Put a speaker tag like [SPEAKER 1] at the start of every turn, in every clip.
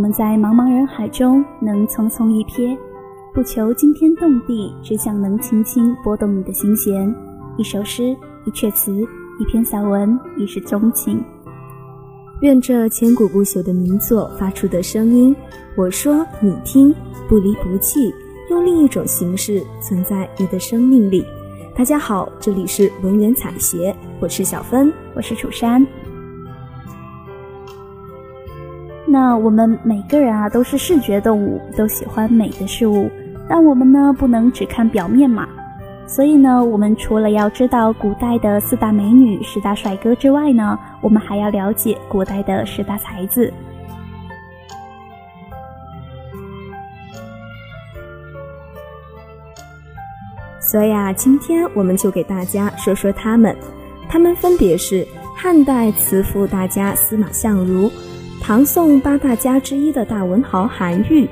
[SPEAKER 1] 愿我们在茫茫人海中能匆匆一瞥，不求惊天动地，只想能轻轻拨动你的心弦。一首诗，一阙词，一篇散文，一世钟情。
[SPEAKER 2] 愿这千古不朽的名作发出的声音，我说你听，不离不弃，用另一种形式存在你的生命里。大家好，这里是文园采撷，我是小芬，
[SPEAKER 1] 我是楚山。那我们每个人啊都是视觉动物，都喜欢美的事物，但我们呢不能只看表面嘛。所以呢，我们除了要知道古代的四大美女、十大帅哥之外呢，我们还要了解古代的十大才子。
[SPEAKER 2] 所以啊，今天我们就给大家说说他们。他们分别是汉代词赋大家司马相如，唐宋八大家之一的大文豪韩愈，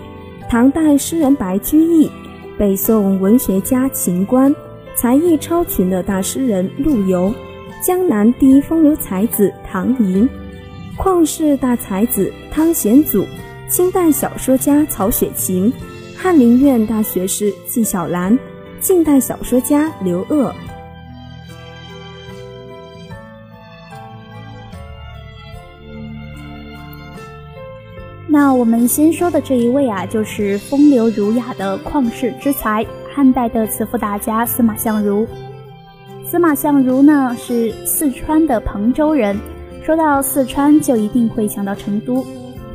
[SPEAKER 2] 唐代诗人白居易，北宋文学家秦观。才艺超群的大诗人陆游，江南第一风流才子唐寅，旷世大才子汤显祖，清代小说家曹雪芹，翰林院大学士纪晓岚，近代小说家刘鹗。
[SPEAKER 1] 那我们先说的这一位啊，就是风流儒雅的旷世之才。汉代的词赋大家司马相如，司马相如呢是四川的彭州人。说到四川，就一定会想到成都。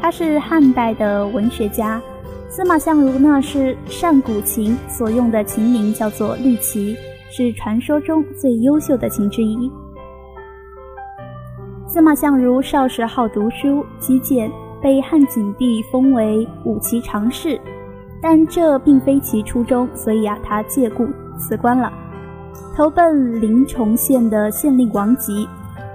[SPEAKER 1] 他是汉代的文学家。司马相如呢是善古琴，所用的琴名叫做绿旗，是传说中最优秀的琴之一。司马相如少时好读书，击剑，被汉景帝封为武骑常侍。但这并非其初衷，所以啊，他借故辞官了，投奔临崇县的县令王吉。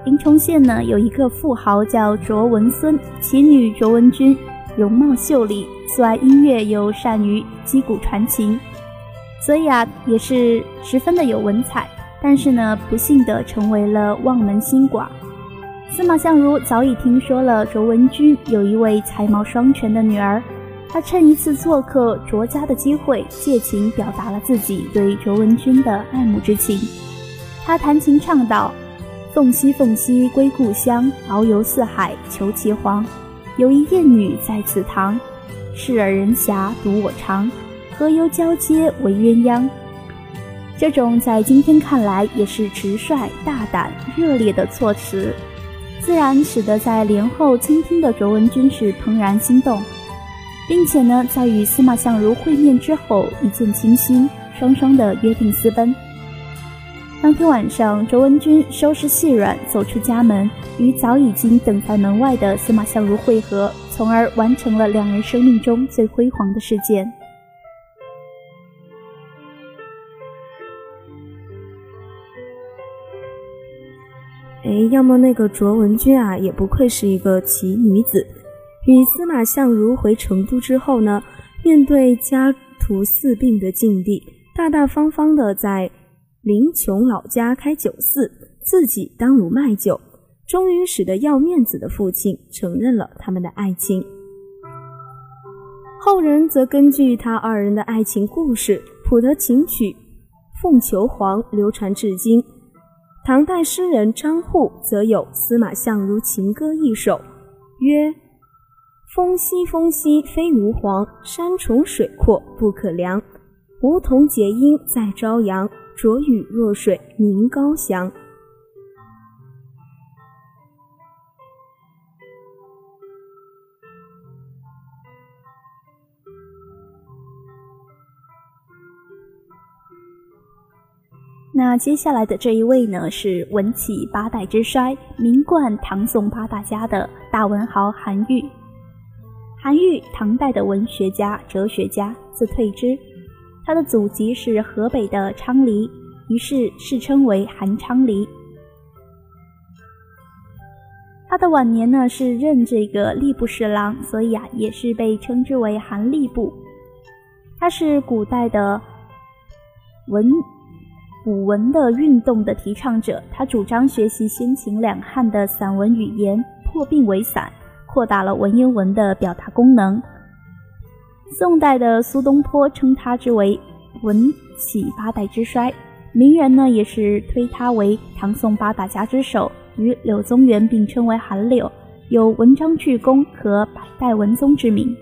[SPEAKER 1] 临崇县呢，有一个富豪叫卓文孙，其女卓文君容貌秀丽，素爱音乐，又善于击鼓传琴，所以啊，也是十分的有文采。但是呢，不幸的成为了望门新寡。司马相如早已听说了卓文君有一位才貌双全的女儿。他趁一次做客卓家的机会，借琴表达了自己对卓文君的爱慕之情。他弹琴唱道：“凤兮凤兮归故乡，遨游四海求其凰。有一艳女在此堂，视尔人遐独我长，何由交接为鸳鸯？”这种在今天看来也是直率、大胆、热烈的措辞，自然使得在帘后倾听的卓文君是怦然心动。并且呢，在与司马相如会面之后，一见倾心，双双的约定私奔。当天晚上，卓文君收拾细软，走出家门，与早已经等在门外的司马相如会合，从而完成了两人生命中最辉煌的事件。
[SPEAKER 2] 哎，要么那个卓文君啊，也不愧是一个奇女子。与司马相如回成都之后呢，面对家徒四壁的境地，大大方方的在临邛老家开酒肆，自己当炉卖酒，终于使得要面子的父亲承认了他们的爱情。后人则根据他二人的爱情故事谱得琴曲《凤求凰》，流传至今。唐代诗人张祜则有司马相如情歌一首，曰。风兮风兮非吾皇，山重水阔不可量。梧桐结阴在朝阳，浊雨若水鸣高翔。
[SPEAKER 1] 那接下来的这一位呢，是文起八代之衰，名冠唐宋八大家的大文豪韩愈。韩愈，唐代的文学家、哲学家，字退之。他的祖籍是河北的昌黎，于是世称为韩昌黎。他的晚年呢是任这个吏部侍郎，所以啊也是被称之为韩吏部。他是古代的文古文的运动的提倡者，他主张学习先秦两汉的散文语言，破病为散。扩大了文言文的表达功能。宋代的苏东坡称他之为“文起八代之衰”，名人呢也是推他为唐宋八大家之首，与柳宗元并称为“韩柳”，有“文章巨公”和“百代文宗”之名。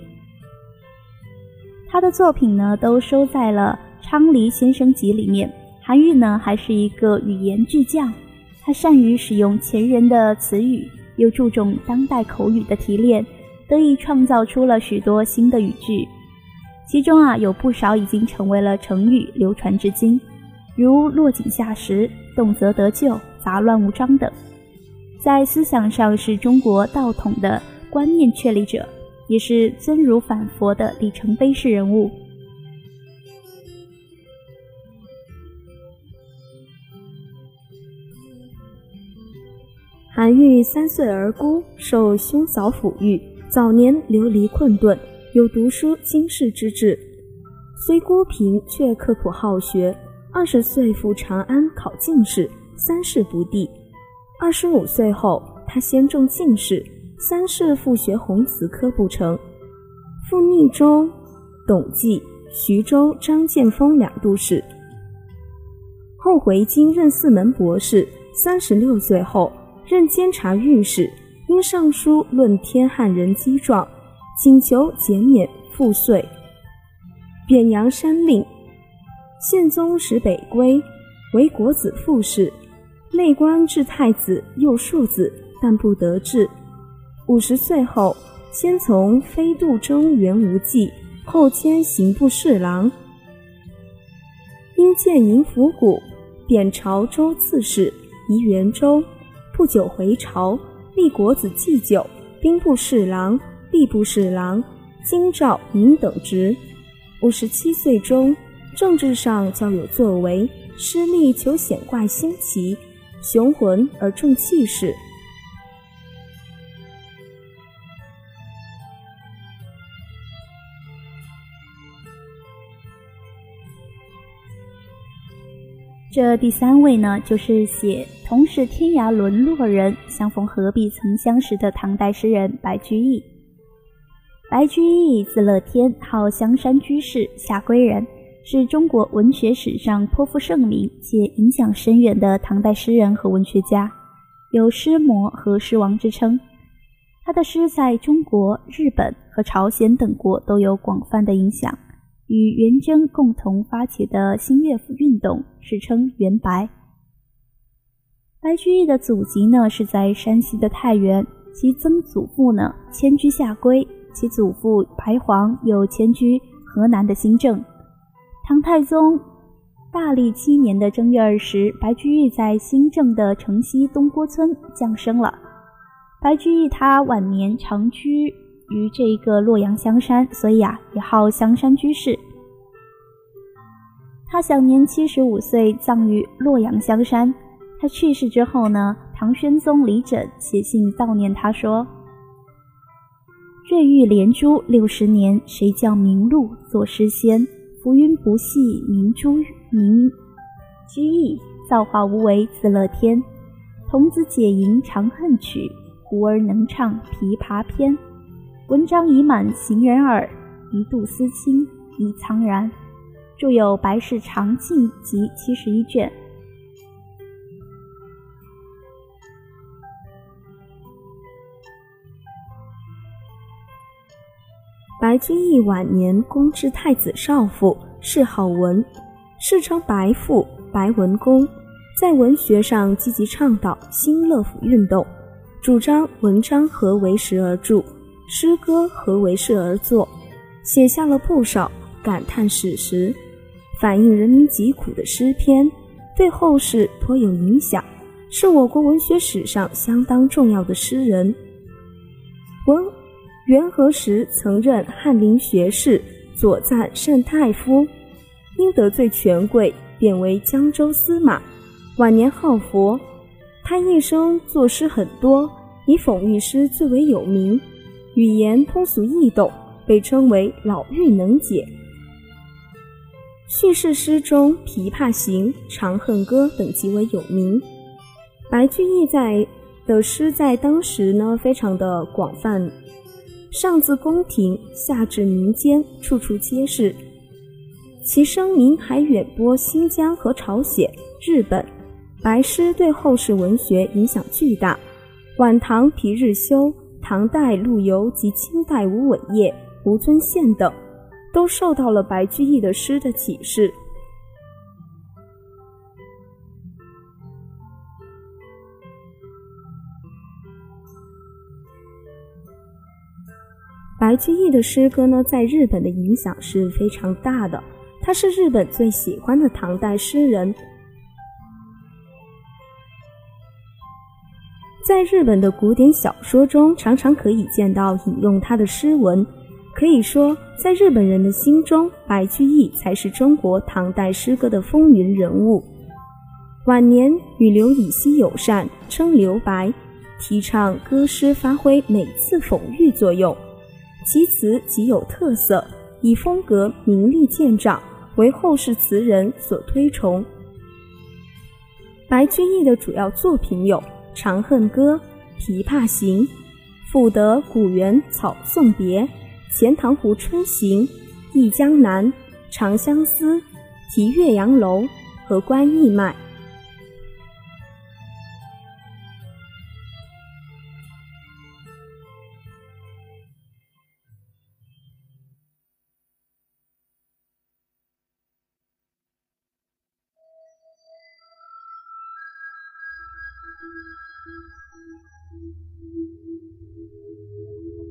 [SPEAKER 1] 他的作品呢都收在了《昌黎先生集》里面。韩愈呢还是一个语言巨匠，他善于使用前人的词语，又注重当代口语的提炼，得以创造出了许多新的语句。其中啊，有不少已经成为了成语，流传至今，如“落井下石”“动则得咎”“杂乱无章”等。在思想上是中国道统的观念确立者，也是尊儒反佛的里程碑式人物。
[SPEAKER 2] 韩愈三岁而孤，受兄嫂抚育，早年流离困顿。有读书经世之志，虽孤贫却刻苦好学。二十岁赴长安考进士，三试不第。二十五岁后，他先中进士，三试复学弘词科不成，赴密州、董记、徐州张建峰两度士，后回京任四门博士。三十六岁后，任监察御史，因上书论天汉人饥状。请求减免赋税，贬阳山令，宪宗使北归，为国子副使，内官至太子右庶子，但不得志。五十岁后，先从飞度中原无忌，后迁刑部侍郎，因见营府谷，贬潮州刺史，移元州。不久回朝，立国子祭酒，兵部侍郎。吏部侍郎、京兆尹等职。五十七岁中，政治上较有作为，施力求显怪新奇，雄浑而重气势。
[SPEAKER 1] 这第三位呢，就是写“同是天涯沦落人，相逢何必曾相识”的唐代诗人白居易。白居易字乐天，号香山居士、下归人，是中国文学史上颇负盛名且影响深远的唐代诗人和文学家，有“诗魔”和“诗王”之称。他的诗在中国、日本和朝鲜等国都有广泛的影响，与元贞共同发起的新乐府运动，史称“元白”。白居易的祖籍呢是在山西的太原，其曾祖父呢迁居下归。其祖父白黄又迁居河南的新郑。唐太宗大历七年的正月二十，白居易在新郑的城西东郭村降生了。白居易他晚年长居于这一个洛阳香山，所以啊也号香山居士。他享年七十五岁，葬于洛阳香山。他去世之后呢，唐宣宗李枕写信悼念他说。瑞玉连珠六十年，谁教明禄作诗仙？浮云不系明珠明居易，造化无为自乐天。童子解吟长恨曲，胡儿能唱琵琶篇。文章已满行人耳，一度思亲已苍然。著有《白氏长庆集》七十一卷。
[SPEAKER 2] 白居易晚年公之太子少傅，谥好文，世称白父、白文公，在文学上积极倡导新乐府运动，主张文章合为时而著，诗歌合为事而作，写下了不少感叹史实、反映人民疾苦的诗篇，对后世颇有影响，是我国文学史上相当重要的诗人。文。元和时曾任翰林学士、左赞善太夫，因得罪权贵，贬为江州司马。晚年好佛，他一生作诗很多，以讽喻诗最为有名，语言通俗易懂，被称为“老妪能解”。叙事诗中，《琵琶行》《长恨歌》等极为有名。白居易在的诗在当时呢非常的广泛，上自宫廷，下至民间，处处皆是。其声名还远播新疆和朝鲜、日本。白诗对后世文学影响巨大。晚唐皮日休、唐代陆游及清代吴伟业、吴尊宪等，都受到了白居易的诗的启示。白居易的诗歌呢，在日本的影响是非常大的。他是日本最喜欢的唐代诗人，在日本的古典小说中，常常可以见到引用他的诗文。可以说，在日本人的心中，白居易才是中国唐代诗歌的风云人物。晚年与刘禹锡友善，称刘白，提倡歌诗发挥美次讽喻作用，其词极有特色，以风格明丽见长。为后世词人所推崇。白居易的主要作品有《长恨歌》《琵琶行》《赋得古原草送别》《钱塘湖春行》《忆江南》《长相思》《题岳阳楼》和《观义麦》。Thank you.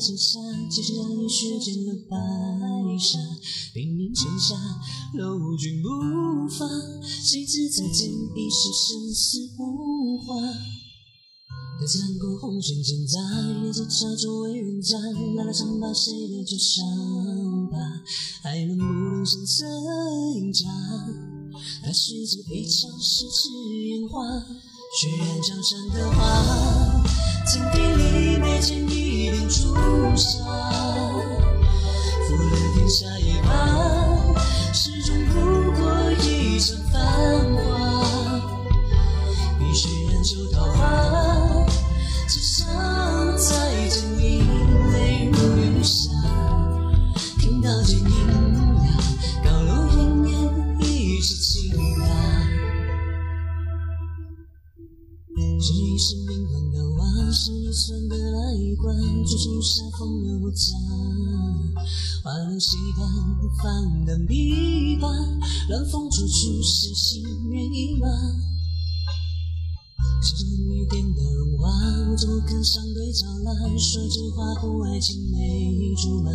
[SPEAKER 3] 山下，几时让雨雪见了白纱；兵临城下，楼君不发。谁知再见已是生死无话。待残过红尘千载，人间茶中为人家。来了长把谁的酒伤疤？还能不能声色饮茶？他是这一场十指烟花，血染江山的花。井底里没见一朱砂，负了天下也罢，始终不过一场繁华。碧血染旧桃花，只想再见你泪如雨下。听到剑音呀，高楼烟烟一世情啊。这一生命乱的。是一算的来关，竹树下风流杂，花落西畔，放荡琵琶，乱风处处是心猿意马。是女颠倒荣华，我怎么肯相对照蜡？说着话不爱青梅竹马，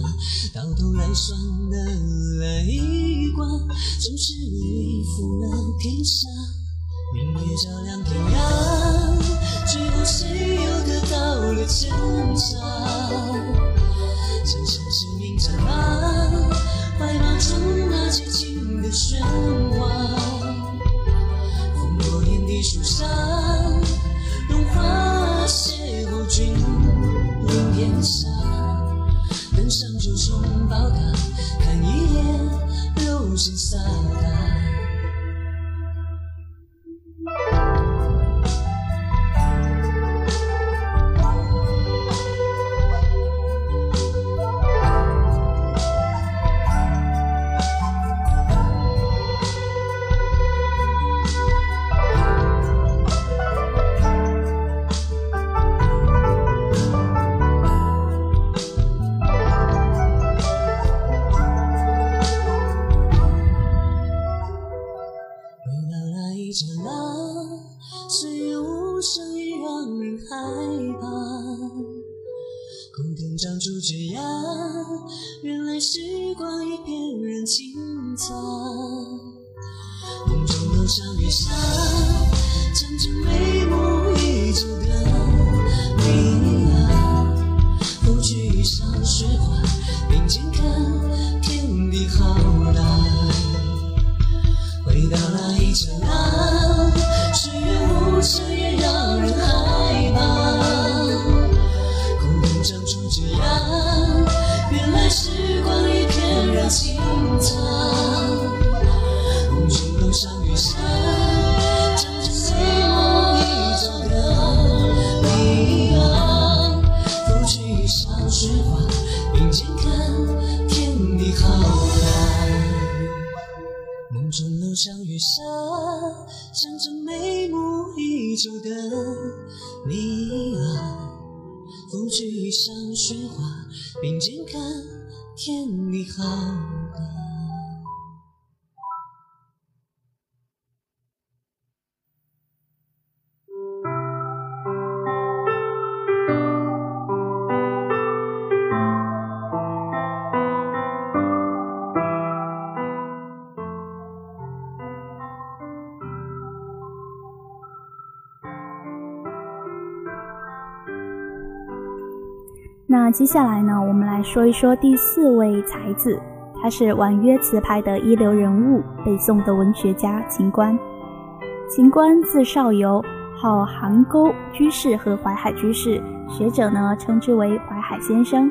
[SPEAKER 3] 到头来算的泪光，总是你负了天下。明月照亮天涯，最后谁又得到了真假？前生是命战马，怀抱中那激情的喧哗。风过天地树上，融化邂逅君临天下。登上九重宝塔，看一眼流星洒达。岁月无声，已让人害怕。枯藤长出枝桠，原来时光已翩然。青苍梦中，楼上月下曾着眉目依旧的你啊。拂去衣上雪花，并肩看天地浩大，回到那。刹那，岁月无声也让人害怕。空中长出枝桠，原来时光一片柔情长。楼上月下，枕着眉目依旧的你啊，拂去衣上雪花，并肩看天地浩
[SPEAKER 1] 那接下来呢，我们来说一说第四位才子，他是婉约词派的一流人物，北宋的文学家秦观。秦观字少游，号邗沟居士和淮海居士，学者呢称之为淮海先生。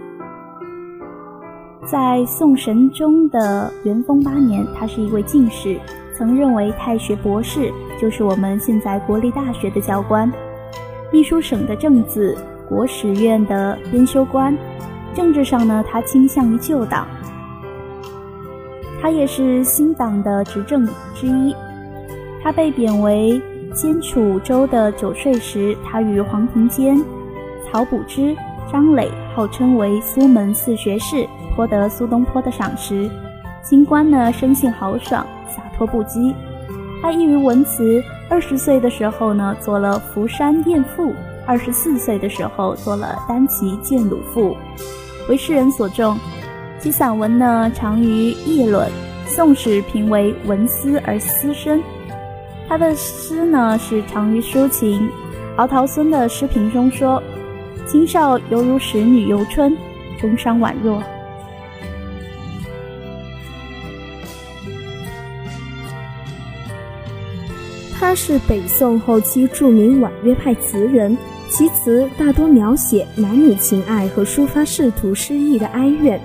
[SPEAKER 1] 在宋神宗的元丰八年，他是一位进士，曾任为太学博士，就是我们现在国立大学的教官，秘书省的正字。国史院的编修官，政治上呢，他倾向于旧党。他也是新党的执政之一。他被贬为监楚州的九岁时，他与黄庭坚、曹补之、张磊号称为苏门四学士，颇得苏东坡的赏识。清官呢，生性豪爽，洒脱不羁。他易于文辞，二十岁的时候呢，做了《福山宴赋》。二十四岁的时候，做了《单骑剑鲁父》，为世人所重。其散文呢，长于议论，《宋史》评为文思而思深。他的诗呢，是长于抒情。敖陶孙的诗评中说：“今少犹如使女游春，中伤宛若。”
[SPEAKER 2] 他是北宋后期著名婉约派词人。其词大多描写男女情爱和抒发仕途失意的哀怨，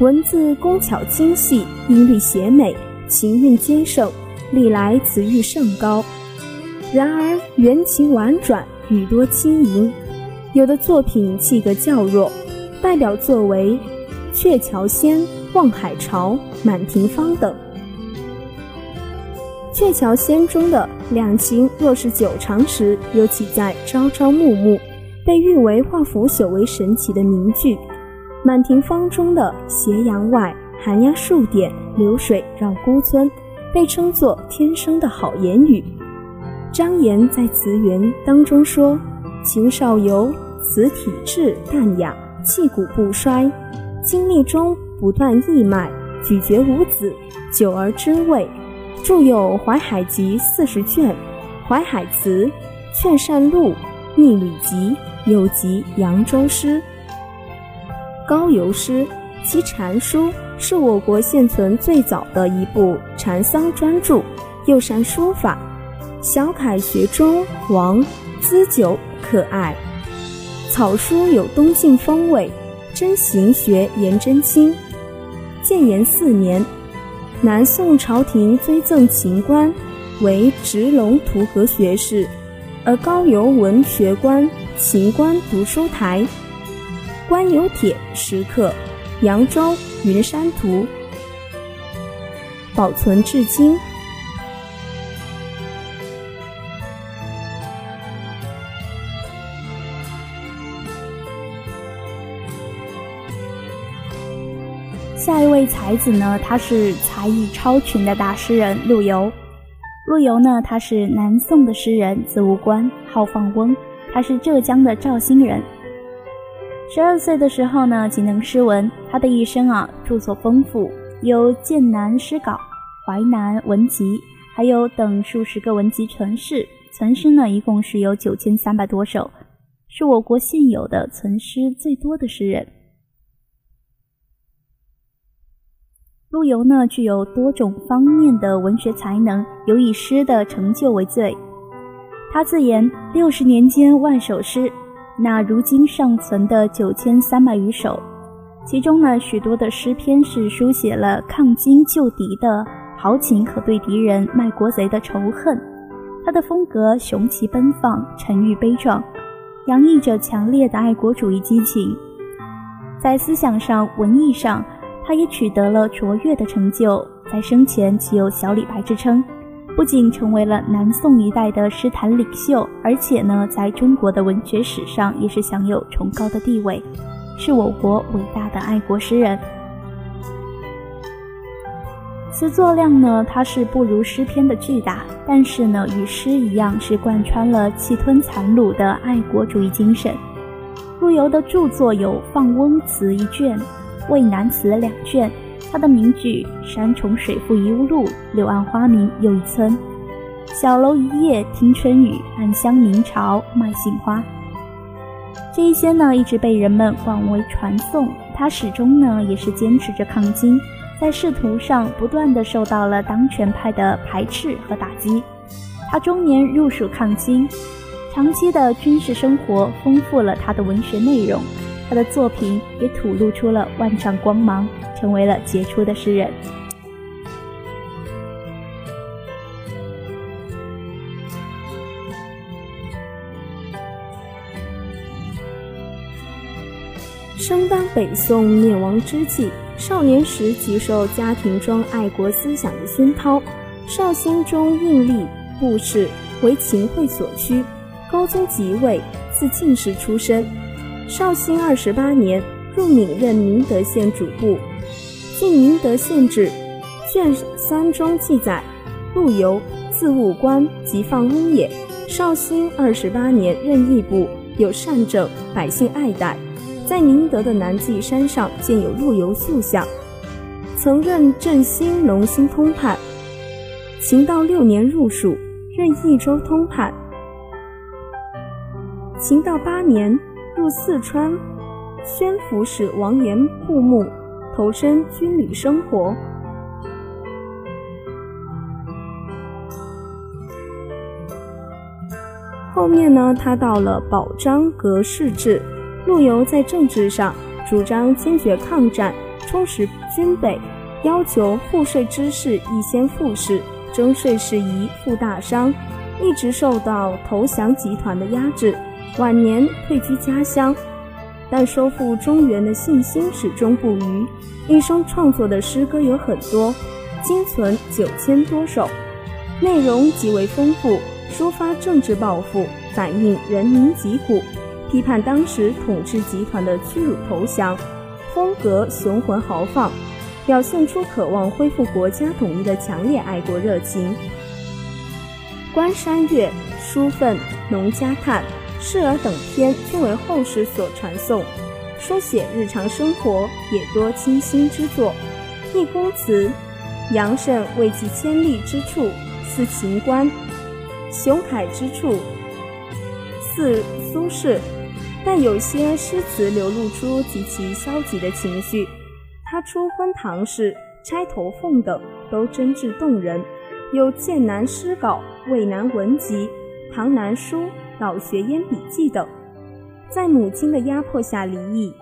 [SPEAKER 2] 文字工巧精细，音律写美，情韵兼盛，历来词誉甚高。然而原情婉转，语多轻盈，有的作品气格较弱，代表作为《鹊桥仙》《望海潮》《满庭芳》等。《鹊桥仙》中的两情若是久长时，又岂在朝朝暮暮，被誉为化腐朽为神奇的名句。《满庭芳》中的斜阳外，寒鸦数点，流水绕孤村，被称作天生的好言语。张炎在词源当中说：“秦少游，词体质淡雅，气骨不衰，经历中不断溢脉，咀嚼无子，久而知味。”著有《淮海集》四十卷，《淮海词》《劝善录》《逆旅集》，有集《扬州诗》。高邮诗，其禅书是我国现存最早的一部禅僧专著，又善书法，小楷学中王，资久可爱。草书有东晋风味，真行学颜真卿。建炎四年。南宋朝廷追赠秦观为直龙图阁学士，而高邮文学官秦观读书台，官有帖石刻，扬州云山图，保存至今。
[SPEAKER 1] 才子呢，他是才艺超群的大诗人陆游。陆游呢，他是南宋的诗人，字无官，号放翁，他是浙江的绍兴人。十二岁的时候呢，仅能诗文。他的一生啊，著作丰富，有《剑南诗稿》《淮南文集》，还有等数十个文集存世，存诗呢一共是有九千三百多首，是我国现有的存诗最多的诗人。陆游呢具有多种方面的文学才能，尤以诗的成就为最。他自言六十年间万首诗，那如今尚存的九千三百余首，其中呢许多的诗篇是书写了抗金救敌的豪情和对敌人卖国贼的仇恨。他的风格雄奇奔放，沉郁悲壮，洋溢着强烈的爱国主义激情。在思想上、文艺上。他也取得了卓越的成就，在生前其有“小李白”之称，不仅成为了南宋一代的诗坛领袖，而且呢，在中国的文学史上也是享有崇高的地位，是我国伟大的爱国诗人。词作量呢，它是不如诗篇的巨大，但是呢，与诗一样，是贯穿了气吞残虏的爱国主义精神。陆游的著作有《放翁词》一卷。《渭南词》两卷，他的名句“山重水复疑无路，柳暗花明又一村”，“小楼一夜听春雨，暗香明朝卖杏花”，这一些呢，一直被人们广为传颂。他始终呢，也是坚持着抗金，在仕途上不断的受到了当权派的排斥和打击。他中年入蜀抗金，长期的军事生活丰富了他的文学内容。他的作品也吐露出了万丈光芒，成为了杰出的诗人。
[SPEAKER 2] 生当北宋灭亡之际，少年时即受家庭中爱国思想的熏陶，绍兴中应力布事，为秦桧所驱。高宗即位，自进士出身。绍兴二十八年，入闽任宁德县主簿。《晋宁德县志》卷三中记载：陆游，字务观，即放翁也。绍兴二十八年任吏部，有善政，百姓爱戴。在宁德的南霁山上建有陆游塑像。曾任镇兴、龙兴通判。秦道六年入蜀，任益州通判。秦道八年。入四川宣抚使王延部墓，投身军旅生活。后面呢，他到了保章革仕制。陆游在政治上主张坚决抗战，充实军备，要求赋税之事一先赋事，征税事宜付大商，一直受到投降集团的压制。晚年退居家乡，但收复中原的信心始终不渝。一生创作的诗歌有很多，今存九千多首，内容极为丰富，抒发政治抱负，反映人民疾苦，批判当时统治集团的屈辱投降，风格雄浑豪放，表现出渴望恢复国家统一的强烈爱国热情。《关山月》《书愤》《农家叹》。《示儿》等篇均为后世所传颂，书写日常生活也多清新之作。《易公词》杨慎为其千丽之处似秦观，雄凯之处似苏轼，但有些诗词流露出极其消极的情绪。他初婚唐氏、钗头凤等都真挚动人，有《剑南诗稿》《渭南文集》《唐南书》。老学烟笔记等，在母亲的压迫下离异，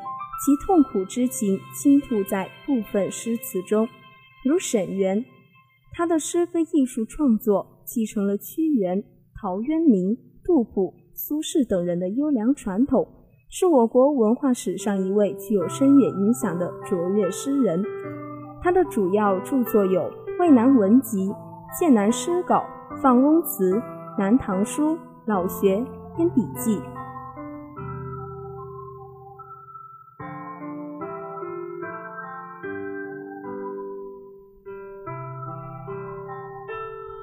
[SPEAKER 2] 其痛苦之情倾吐在部分诗词中。如沈园，他的诗歌艺术创作继承了屈原、陶渊明、杜甫、苏轼等人的优良传统，是我国文化史上一位具有深远影响的卓越诗人。他的主要著作有《渭南文集》《剑南诗稿》《放翁词》《南唐书》。老学编笔记。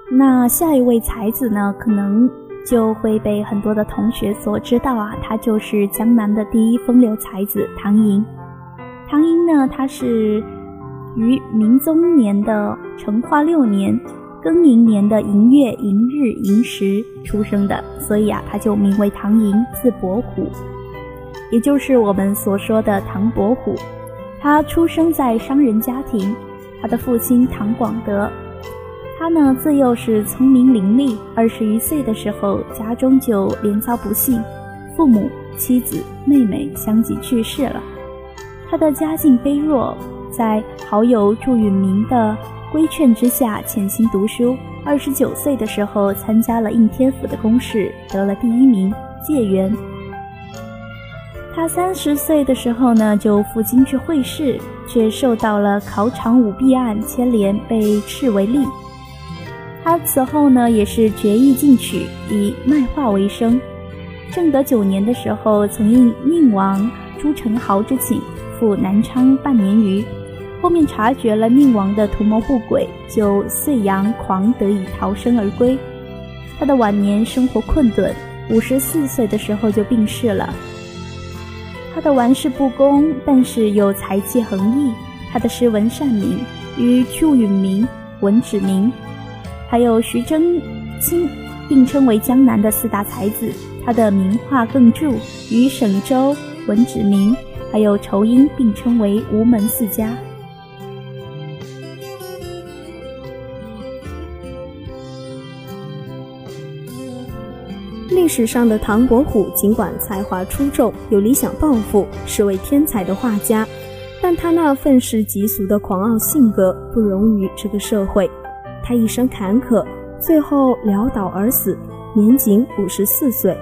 [SPEAKER 1] 那下一位才子呢？可能就会被很多的同学所知道啊，他就是江南的第一风流才子唐寅。唐寅呢，他是于明宗年的成化六年，庚寅年的寅月、寅日、寅时出生的，所以啊，他就名为唐寅，字伯虎，也就是我们所说的唐伯虎。他出生在商人家庭，他的父亲唐广德，他呢自幼是聪明伶俐，二十余岁的时候，家中就连遭不幸，父母、妻子、妹妹相继去世了。他的家境卑弱，在好友祝允明的规劝之下，潜心读书。二十九岁的时候，参加了应天府的公试，得了第一名，解元。他三十岁的时候呢，就赴京去会试，却受到了考场舞弊案牵连，被斥为吏。他此后呢，也是决意进取，以卖画为生。正德九年的时候，曾应宁王朱宸濠之请，赴南昌半年余。后面察觉了宁王的图谋不轨，就遂阳狂得以逃生而归。他的晚年生活困顿，五十四岁的时候就病逝了。他的玩世不恭，但是又才气横溢。他的诗文善明，与祝允明、文子明，还有徐祯卿并称为江南的四大才子。他的名画更著，与沈周、文子明还有仇英并称为吴门四家。
[SPEAKER 2] 历史上的唐伯虎，尽管才华出众，有理想抱负，是位天才的画家，但他那愤世嫉俗的狂傲性格不容于这个社会。他一生坎坷，最后潦倒而死，年仅五十四岁。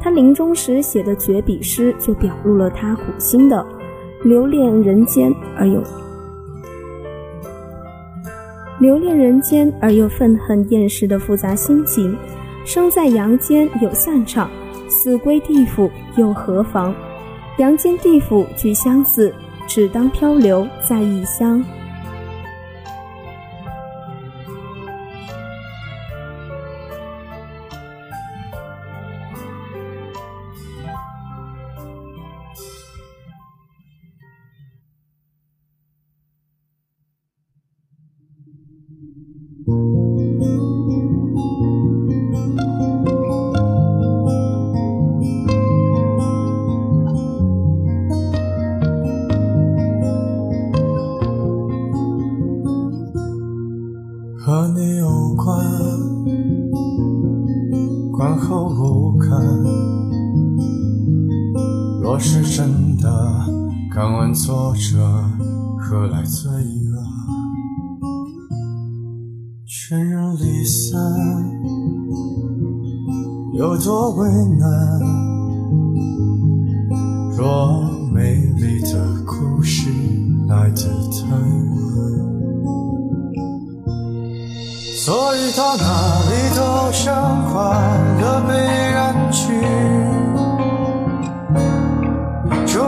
[SPEAKER 2] 他临终时写的绝笔诗，就表露了他苦心的留恋人间而又留恋人间而又愤恨厌世的复杂心情。生在阳间有散场，死归地府又何妨？阳间地府俱相似，只当漂流在异乡。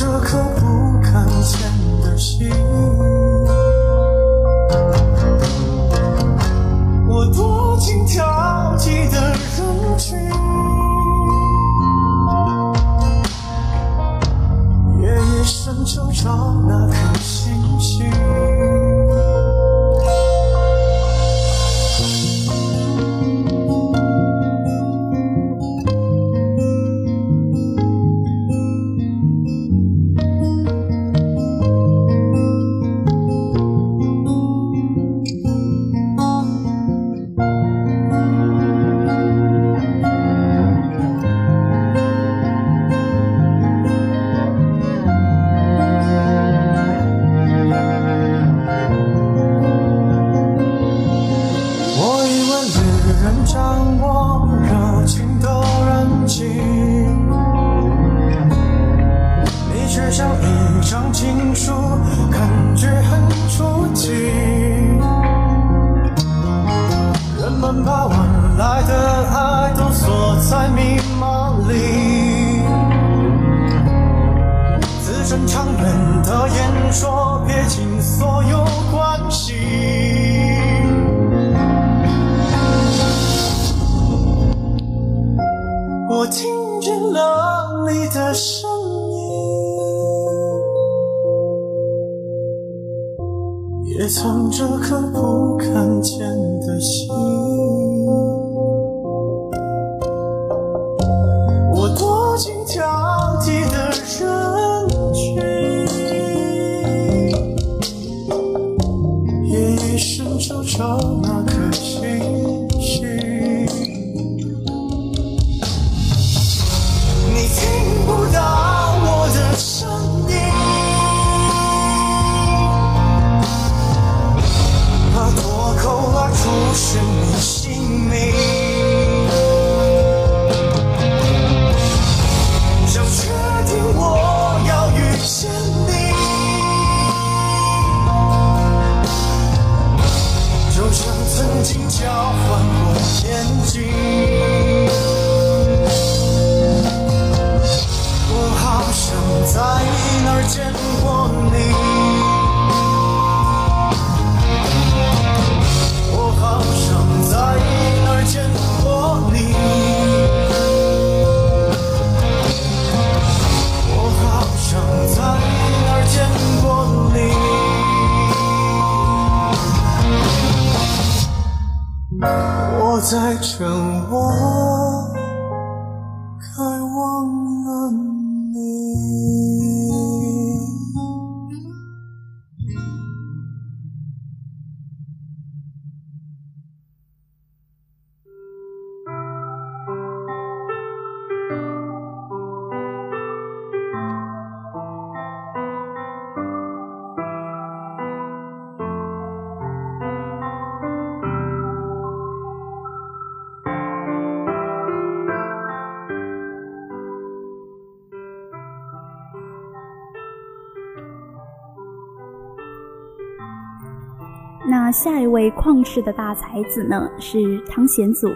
[SPEAKER 4] 藏着颗情书感觉很初级，人们把晚来的爱都锁在密码里，自尊长远的演说撇清所有关系。我听见了你的声。藏着颗不看见的心。
[SPEAKER 1] Just 下一位旷世的大才子呢，是汤显祖。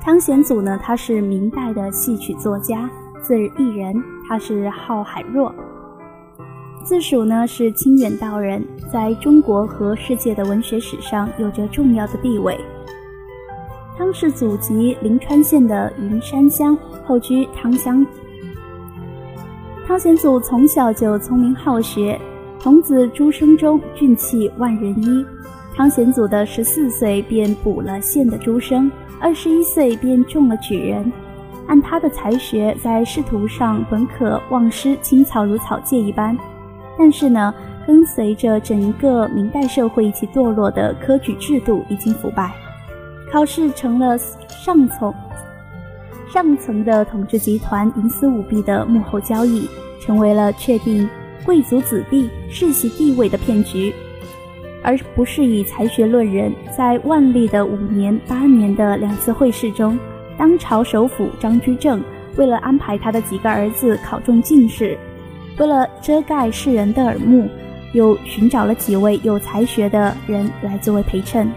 [SPEAKER 1] 汤显祖呢，他是明代的戏曲作家，字异人，他是号海若，自属呢是清远道人，在中国和世界的文学史上有着重要的地位。汤氏祖籍临川县的云山乡，后居汤乡。汤显祖从小就聪明好学，童子诸生中俊气万人一。汤显祖的十四岁便补了县的诸生，二十一岁便中了举人。按他的才学，在仕途上本可望失青草如草芥一般，但是呢，跟随着整个明代社会一起堕落的科举制度已经腐败，考试成了上层上层的统治集团营私舞弊的幕后交易，成为了确定贵族子弟世袭地位的骗局。而不是以才学论人。在万历的五年、八年的两次会试中，当朝首辅张居正为了安排他的几个儿子考中进士，为了遮盖世人的耳目，又寻找了几位有才学的人来作为陪衬。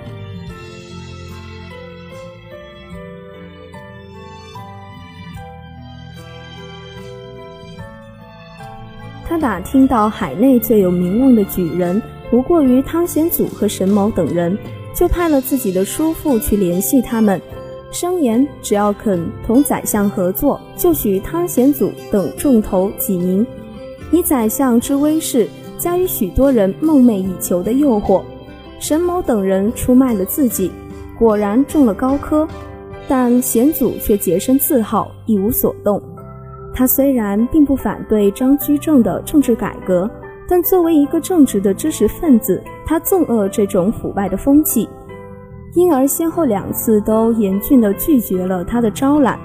[SPEAKER 2] 他打听到海内最有名望的举人。不过于汤显祖和沈某等人，就派了自己的叔父去联系他们，声言只要肯同宰相合作，就许汤显祖等重头几名，以宰相之威势，加于许多人梦寐以求的诱惑。沈某等人出卖了自己，果然中了高科，但显祖却洁身自好，一无所动。他虽然并不反对张居正的政治改革。但作为一个正直的知识分子，他憎恶这种腐败的风气，因而先后两次都严峻地拒绝了他的招揽，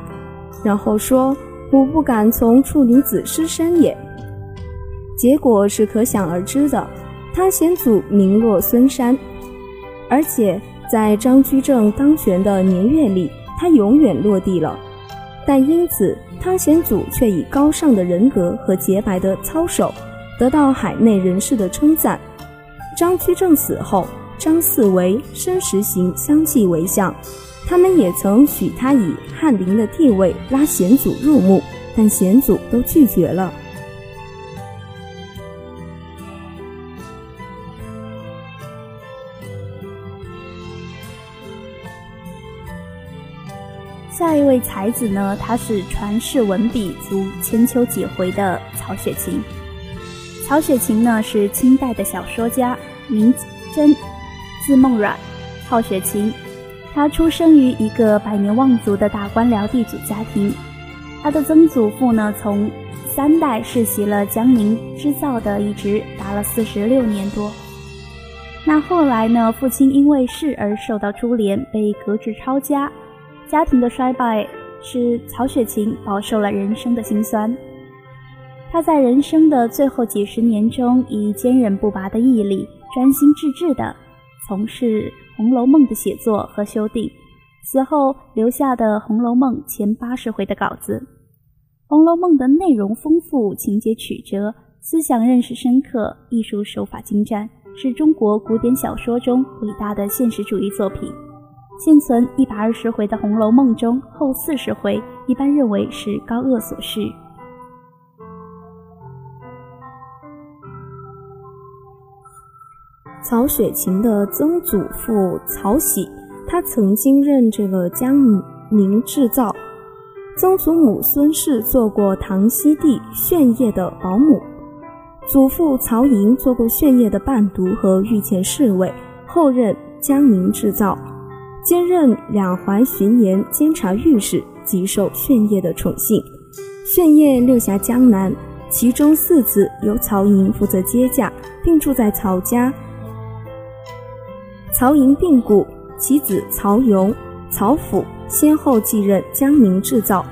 [SPEAKER 2] 然后说：“我不敢从处女子失身也。”结果是可想而知的。汤显祖名落孙山，而且在张居正当权的年月里，他永远落地了。但因此，汤显祖却以高尚的人格和洁白的操守。得到海内人士的称赞。张居正死后，张四维、申时行相继为相，他们也曾许他以翰林的地位拉显祖入幕，但显祖都拒绝了。
[SPEAKER 1] 下一位才子呢，他是传世文笔足千秋几回的曹雪芹。曹雪芹呢是清代的小说家，名真，字梦阮，号雪芹。他出生于一个百年望族的大官僚地主家庭。他的曾祖父呢，从三代世袭了江宁织造的一职，达了四十六年多。那后来呢，父亲因为事而受到株连，被革职抄家。家庭的衰败使曹雪芹饱受了人生的辛酸。他在人生的最后几十年中，以坚韧不拔的毅力，专心致志地从事。《红楼梦》的写作和修订，死后留下的《红楼梦》前八十回的稿子，《红楼梦》的内容丰富，情节曲折，思想认识深刻，艺术手法精湛，是中国古典小说中伟大的现实主义作品。现存一百二十回的《红楼梦》中，后四十回一般认为是高鹗所续。
[SPEAKER 2] 曹雪芹的曾祖父曹玺，他曾经任这个江宁织造；曾祖母孙氏做过唐熙帝炫业的保姆；祖父曹寅做过炫业的伴读和御前侍卫，后任江宁织造，兼任两淮巡盐监察御史，极受炫业的宠幸。炫业六辖江南，其中四子由曹寅负责接驾，并住在曹家。曹寅病故，其子曹荣、曹府先后继任江宁织造。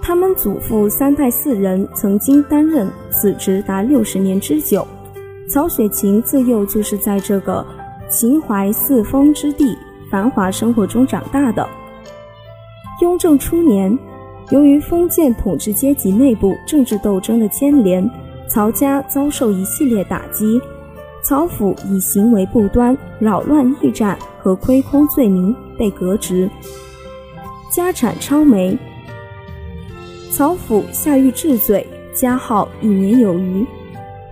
[SPEAKER 2] 他们祖父三代四人曾经担任此职达六十年之久。曹雪芹自幼就是在这个秦淮四风之地繁华生活中长大的。雍正初年，由于封建统治阶级内部政治斗争的牵连，曹家遭受一系列打击。曹府以行为不端、扰乱驿站和亏空罪名被革职，家产超没。曹府下狱治罪，加号一年有余。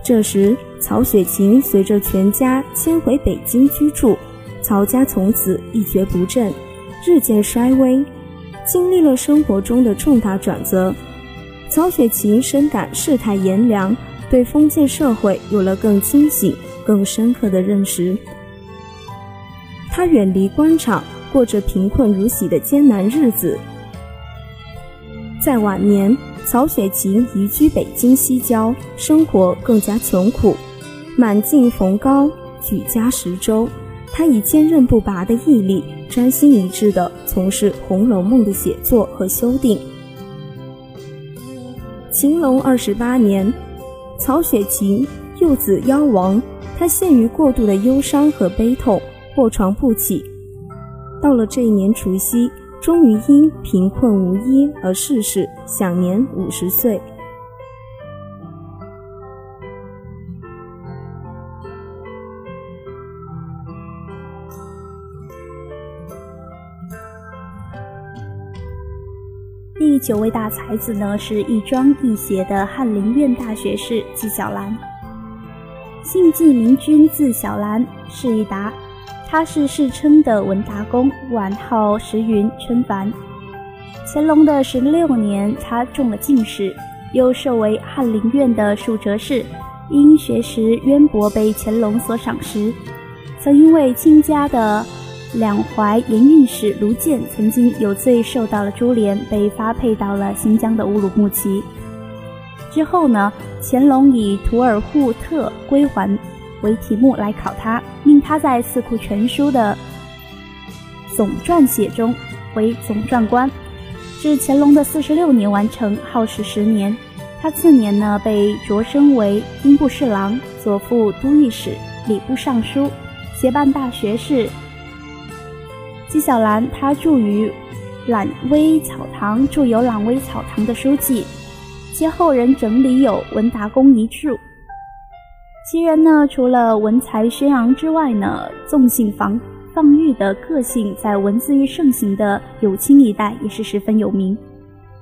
[SPEAKER 2] 这时，曹雪芹随着全家迁回北京居住，曹家从此一蹶不振，日渐衰微。经历了生活中的重大转折，曹雪芹深感世态炎凉，对封建社会有了更清醒。更深刻的认识，他远离官场，过着贫困如洗的艰难日子。在晚年，曹雪芹移居北京西郊，生活更加穷苦。满境逢高，举家十周，他以坚韧不拔的毅力，专心一致地从事《红楼梦》的写作和修订。乾隆二十八年，曹雪芹幼子夭亡。他陷于过度的忧伤和悲痛，卧床不起。到了这一年除夕，终于因贫困无依而逝世，享年五十岁。
[SPEAKER 1] 第九位大才子呢，是一庄一谐的翰林院大学士纪晓岚。姓纪名君，字小兰，是一达。他是世称的文达公，晚号石云、春凡。乾隆的十六年，他中了进士，又授为翰林院的庶哲士。因学识渊博，被乾隆所赏识。曾因为亲家的两淮盐运使卢建曾经有罪，受到了株连，被发配到了新疆的乌鲁木齐。之后呢，乾隆以图尔扈特归还为题目来考他，命他在《四库全书》的总撰写中为总撰官，至乾隆的四十六年完成，耗时十年。他次年呢，被擢升为兵部侍郎、左副都御史、礼部尚书、协办大学士。纪晓岚他著于朗威草堂，著有《朗威草堂》的书记。接后人整理有文达公遗著。其人呢，除了文才轩昂之外呢，纵性放放御的个性，在文字狱盛行的有清一代也是十分有名。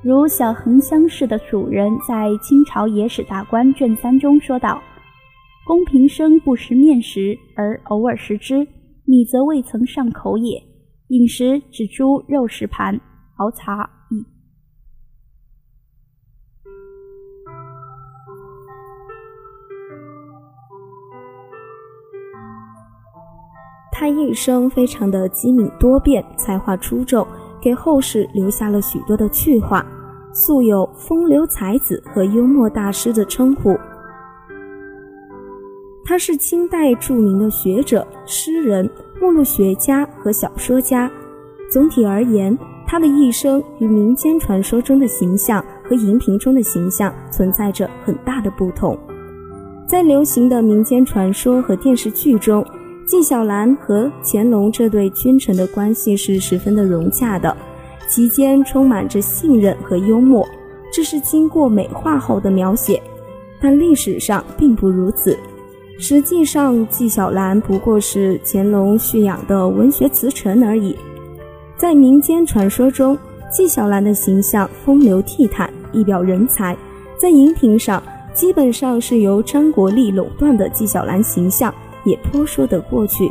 [SPEAKER 1] 如小横乡试的主人在《清朝野史大观》卷三中说道：“公平生不食面食，而偶尔食之，米则未曾上口也。饮食只猪肉食盘，熬茶
[SPEAKER 2] 他一生非常的机敏多变，才华出众，给后世留下了许多的趣话，素有“风流才子”和“幽默大师”的称呼。他是清代著名的学者、诗人、目录学家和小说家。总体而言，他的一生与民间传说中的形象和荧屏中的形象存在着很大的不同。在流行的民间传说和电视剧中，纪晓岚和乾隆这对君臣的关系是十分的融洽的，其间充满着信任和幽默，这是经过美化后的描写。但历史上并不如此，实际上纪晓岚不过是乾隆蓄养的文学词臣而已。在民间传说中，纪晓岚的形象风流倜傥，一表人才。在荧屏上，基本上是由张国立垄断的纪晓岚形象，也颇说得过去。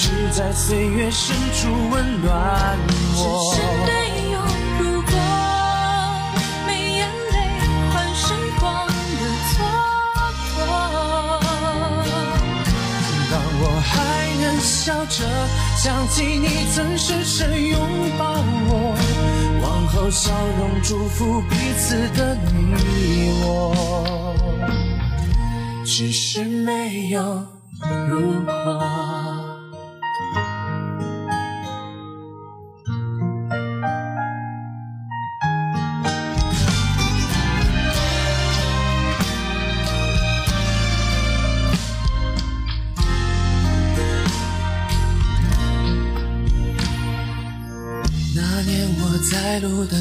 [SPEAKER 5] 只在岁月深处温暖我。
[SPEAKER 6] 只是没有如果，没眼泪换时光的蹉跎。
[SPEAKER 5] 当我还能笑着想起你曾深深拥抱我，往后笑容祝福彼此的你我。只是没有如果。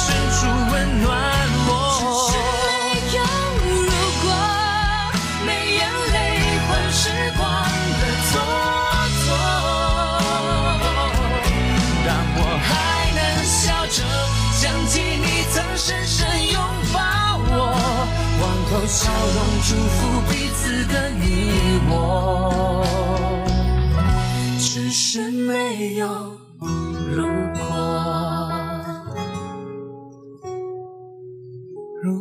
[SPEAKER 5] 伸出温暖我只是。
[SPEAKER 6] 没有如果，没眼泪换时光的蹉跎。
[SPEAKER 5] 当我还能笑着想起你曾深深拥抱我，往后笑容祝福彼此的你我，只是没有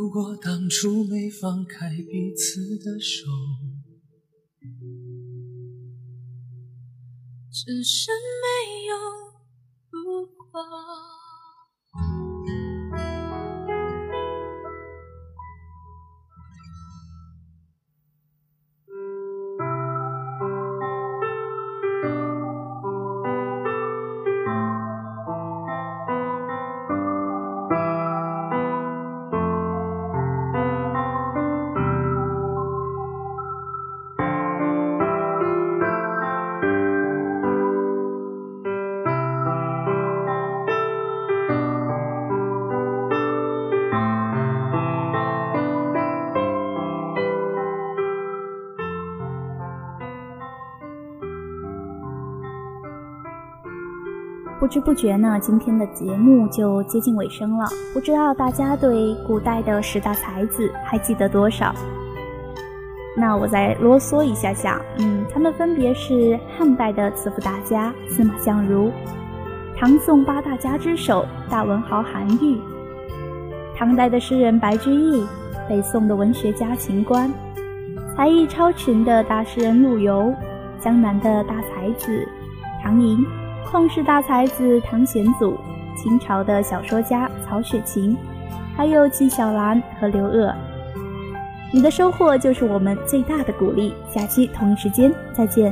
[SPEAKER 5] 如果当初没放开彼此的手。
[SPEAKER 6] 只是没有如果。
[SPEAKER 1] 不知不觉呢，今天的节目就接近尾声了。不知道大家对古代的十大才子还记得多少？那我再啰嗦一下下，嗯，他们分别是汉代的词赋大家司马相如，唐宋八大家之首大文豪韩愈，唐代的诗人白居易，北宋的文学家秦观，才艺超群的大诗人陆游，江南的大才子唐寅。旷世大才子唐玄祖，清朝的小说家曹雪芹，还有纪晓岚和刘鹗。你的收获就是我们最大的鼓励。下期同一时间再见。